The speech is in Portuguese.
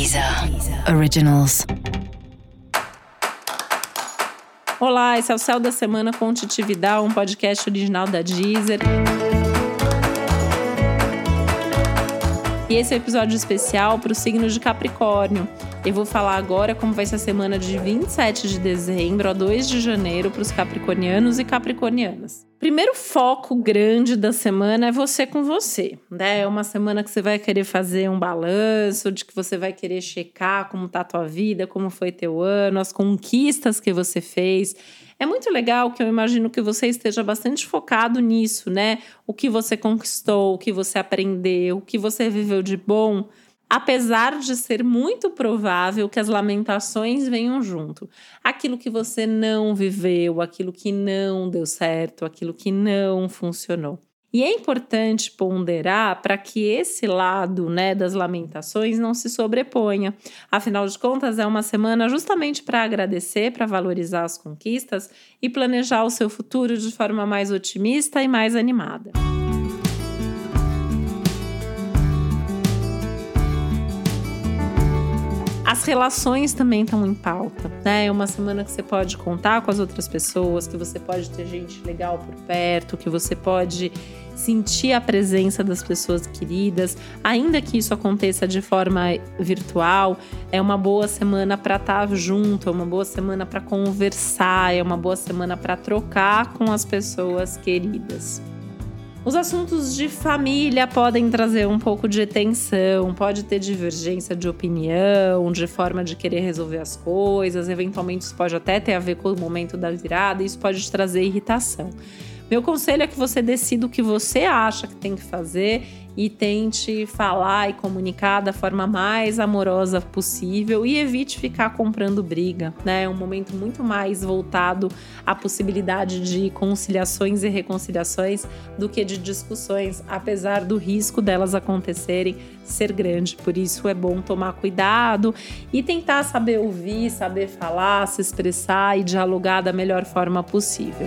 Deezer Originals. Olá, esse é o Céu da Semana com Titividade, um podcast original da Deezer. E esse é o episódio especial para o signo de Capricórnio. Eu vou falar agora como vai ser a semana de 27 de dezembro a 2 de janeiro para os capricornianos e capricornianas. Primeiro foco grande da semana é você com você, né? É uma semana que você vai querer fazer um balanço, de que você vai querer checar como tá a tua vida, como foi teu ano, as conquistas que você fez. É muito legal que eu imagino que você esteja bastante focado nisso, né? O que você conquistou, o que você aprendeu, o que você viveu de bom. Apesar de ser muito provável que as lamentações venham junto. Aquilo que você não viveu, aquilo que não deu certo, aquilo que não funcionou. E é importante ponderar para que esse lado né, das lamentações não se sobreponha. Afinal de contas, é uma semana justamente para agradecer, para valorizar as conquistas e planejar o seu futuro de forma mais otimista e mais animada. As relações também estão em pauta, né? É uma semana que você pode contar com as outras pessoas, que você pode ter gente legal por perto, que você pode sentir a presença das pessoas queridas, ainda que isso aconteça de forma virtual, é uma boa semana para estar tá junto, é uma boa semana para conversar, é uma boa semana para trocar com as pessoas queridas. Os assuntos de família podem trazer um pouco de tensão, pode ter divergência de opinião, de forma de querer resolver as coisas, eventualmente isso pode até ter a ver com o momento da virada, isso pode trazer irritação. Meu conselho é que você decida o que você acha que tem que fazer e tente falar e comunicar da forma mais amorosa possível e evite ficar comprando briga, né? É um momento muito mais voltado à possibilidade de conciliações e reconciliações do que de discussões, apesar do risco delas acontecerem ser grande. Por isso é bom tomar cuidado e tentar saber ouvir, saber falar, se expressar e dialogar da melhor forma possível.